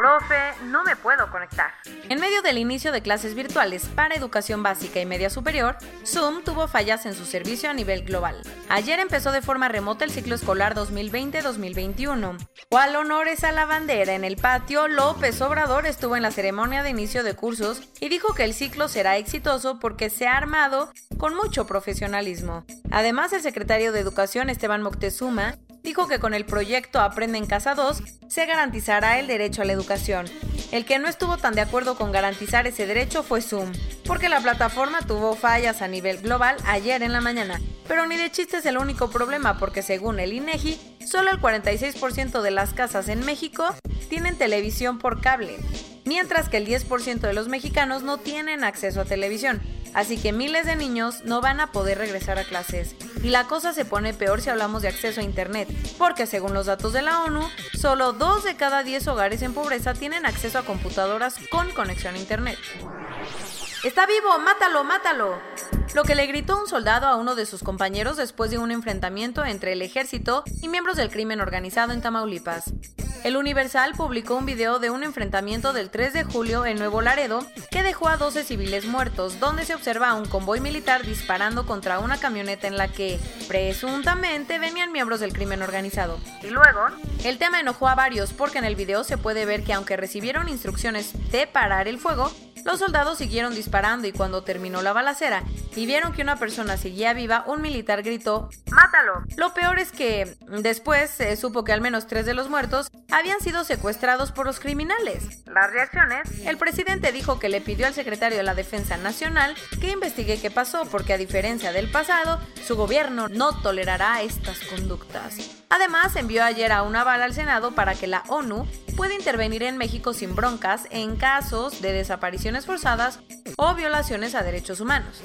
Profe, no me puedo conectar. En medio del inicio de clases virtuales para educación básica y media superior, Zoom tuvo fallas en su servicio a nivel global. Ayer empezó de forma remota el ciclo escolar 2020-2021. Cual honores a la bandera en el patio, López Obrador estuvo en la ceremonia de inicio de cursos y dijo que el ciclo será exitoso porque se ha armado con mucho profesionalismo. Además, el secretario de Educación Esteban Moctezuma dijo que con el proyecto Aprende en Casa 2 se garantizará el derecho a la educación. El que no estuvo tan de acuerdo con garantizar ese derecho fue Zoom, porque la plataforma tuvo fallas a nivel global ayer en la mañana. Pero ni de chiste es el único problema porque según el INEGI, solo el 46% de las casas en México tienen televisión por cable, mientras que el 10% de los mexicanos no tienen acceso a televisión. Así que miles de niños no van a poder regresar a clases. Y la cosa se pone peor si hablamos de acceso a Internet, porque según los datos de la ONU, solo 2 de cada 10 hogares en pobreza tienen acceso a computadoras con conexión a Internet. ¡Está vivo! ¡Mátalo! ¡Mátalo! Lo que le gritó un soldado a uno de sus compañeros después de un enfrentamiento entre el ejército y miembros del crimen organizado en Tamaulipas. El Universal publicó un video de un enfrentamiento del 3 de julio en Nuevo Laredo que dejó a 12 civiles muertos, donde se observa a un convoy militar disparando contra una camioneta en la que, presuntamente, venían miembros del crimen organizado. Y luego, el tema enojó a varios porque en el video se puede ver que aunque recibieron instrucciones de parar el fuego, los soldados siguieron disparando y cuando terminó la balacera y vieron que una persona seguía viva, un militar gritó ¡Mátalo! Lo peor es que después se supo que al menos tres de los muertos habían sido secuestrados por los criminales. Las reacciones, el presidente dijo que le pidió al secretario de la Defensa Nacional que investigue qué pasó porque a diferencia del pasado, su gobierno no tolerará estas conductas. Además, envió ayer a una bala al Senado para que la ONU pueda intervenir en México sin broncas en casos de desapariciones forzadas o violaciones a derechos humanos.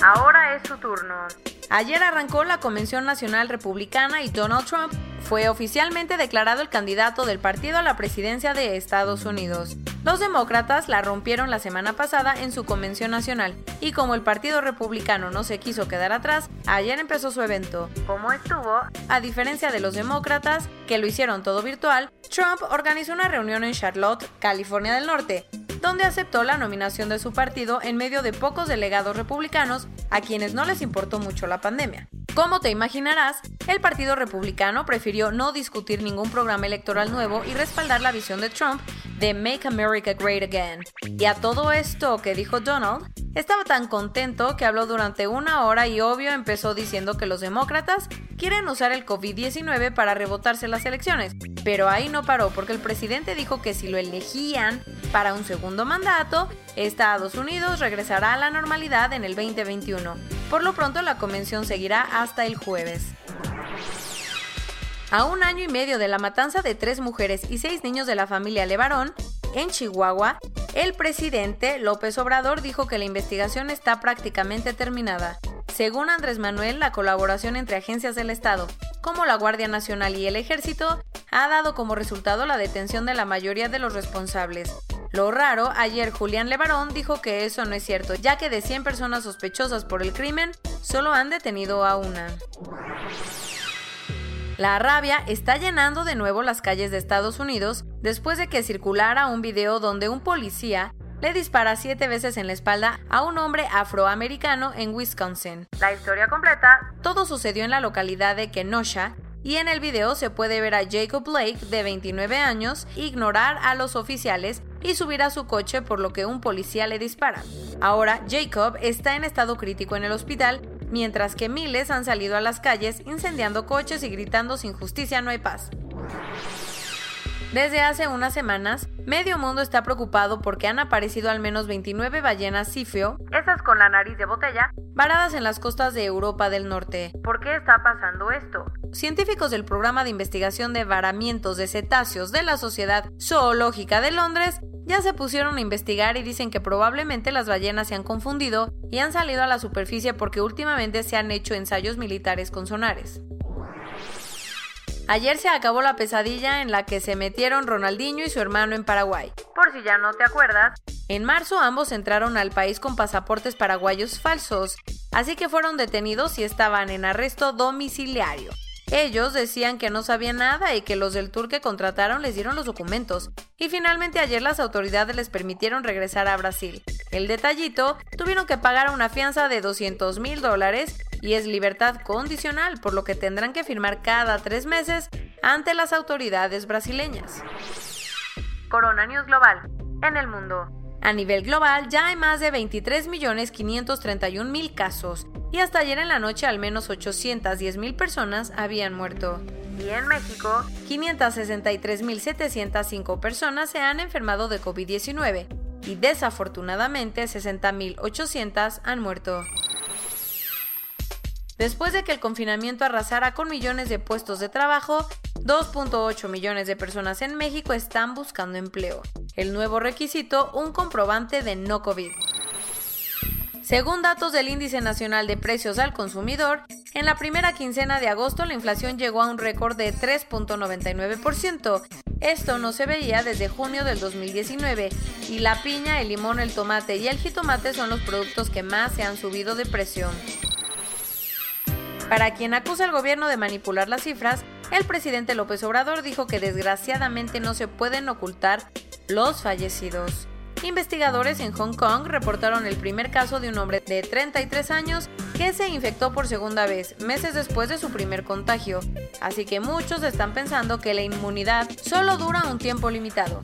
Ahora es su turno. Ayer arrancó la Convención Nacional Republicana y Donald Trump fue oficialmente declarado el candidato del partido a la presidencia de Estados Unidos. Los demócratas la rompieron la semana pasada en su convención nacional y como el Partido Republicano no se quiso quedar atrás, ayer empezó su evento. Como estuvo, a diferencia de los demócratas, que lo hicieron todo virtual, Trump organizó una reunión en Charlotte, California del Norte, donde aceptó la nominación de su partido en medio de pocos delegados republicanos a quienes no les importó mucho la pandemia. Como te imaginarás, el Partido Republicano prefirió no discutir ningún programa electoral nuevo y respaldar la visión de Trump de Make America Great Again. Y a todo esto que dijo Donald, estaba tan contento que habló durante una hora y obvio empezó diciendo que los demócratas quieren usar el COVID-19 para rebotarse las elecciones. Pero ahí no paró porque el presidente dijo que si lo elegían para un segundo mandato, Estados Unidos regresará a la normalidad en el 2021. Por lo pronto la convención seguirá hasta el jueves. A un año y medio de la matanza de tres mujeres y seis niños de la familia Levarón, en Chihuahua, el presidente López Obrador dijo que la investigación está prácticamente terminada. Según Andrés Manuel, la colaboración entre agencias del Estado, como la Guardia Nacional y el Ejército, ha dado como resultado la detención de la mayoría de los responsables. Lo raro, ayer Julián Levarón dijo que eso no es cierto, ya que de 100 personas sospechosas por el crimen, solo han detenido a una. La rabia está llenando de nuevo las calles de Estados Unidos después de que circulara un video donde un policía le dispara siete veces en la espalda a un hombre afroamericano en Wisconsin. La historia completa, todo sucedió en la localidad de Kenosha y en el video se puede ver a Jacob Blake, de 29 años, ignorar a los oficiales y subir a su coche por lo que un policía le dispara. Ahora, Jacob está en estado crítico en el hospital mientras que miles han salido a las calles incendiando coches y gritando sin justicia no hay paz. Desde hace unas semanas, medio mundo está preocupado porque han aparecido al menos 29 ballenas cifio, esas con la nariz de botella, varadas en las costas de Europa del Norte. ¿Por qué está pasando esto? Científicos del programa de investigación de varamientos de cetáceos de la Sociedad Zoológica de Londres ya se pusieron a investigar y dicen que probablemente las ballenas se han confundido y han salido a la superficie porque últimamente se han hecho ensayos militares con sonares. Ayer se acabó la pesadilla en la que se metieron Ronaldinho y su hermano en Paraguay. Por si ya no te acuerdas, en marzo ambos entraron al país con pasaportes paraguayos falsos, así que fueron detenidos y estaban en arresto domiciliario. Ellos decían que no sabían nada y que los del tour que contrataron les dieron los documentos. Y finalmente ayer las autoridades les permitieron regresar a Brasil. El detallito, tuvieron que pagar una fianza de 200 mil dólares y es libertad condicional, por lo que tendrán que firmar cada tres meses ante las autoridades brasileñas. Corona News Global. En el mundo. A nivel global ya hay más de 23.531.000 casos y hasta ayer en la noche al menos 810.000 personas habían muerto. Y en México, 563.705 personas se han enfermado de COVID-19 y desafortunadamente 60.800 han muerto. Después de que el confinamiento arrasara con millones de puestos de trabajo, 2.8 millones de personas en México están buscando empleo. El nuevo requisito, un comprobante de no COVID. Según datos del Índice Nacional de Precios al Consumidor, en la primera quincena de agosto la inflación llegó a un récord de 3.99%. Esto no se veía desde junio del 2019 y la piña, el limón, el tomate y el jitomate son los productos que más se han subido de precio. Para quien acusa al gobierno de manipular las cifras, el presidente López Obrador dijo que desgraciadamente no se pueden ocultar los fallecidos. Investigadores en Hong Kong reportaron el primer caso de un hombre de 33 años que se infectó por segunda vez, meses después de su primer contagio, así que muchos están pensando que la inmunidad solo dura un tiempo limitado.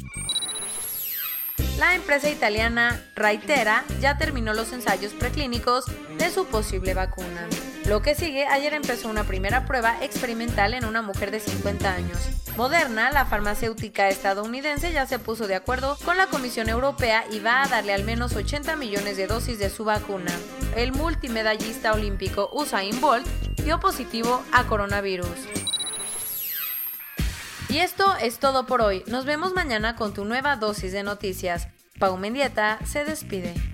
La empresa italiana Raitera ya terminó los ensayos preclínicos de su posible vacuna. Lo que sigue, ayer empezó una primera prueba experimental en una mujer de 50 años. Moderna, la farmacéutica estadounidense, ya se puso de acuerdo con la Comisión Europea y va a darle al menos 80 millones de dosis de su vacuna. El multimedallista olímpico Usain Bolt dio positivo a coronavirus. Y esto es todo por hoy. Nos vemos mañana con tu nueva dosis de noticias. Pau Mendieta se despide.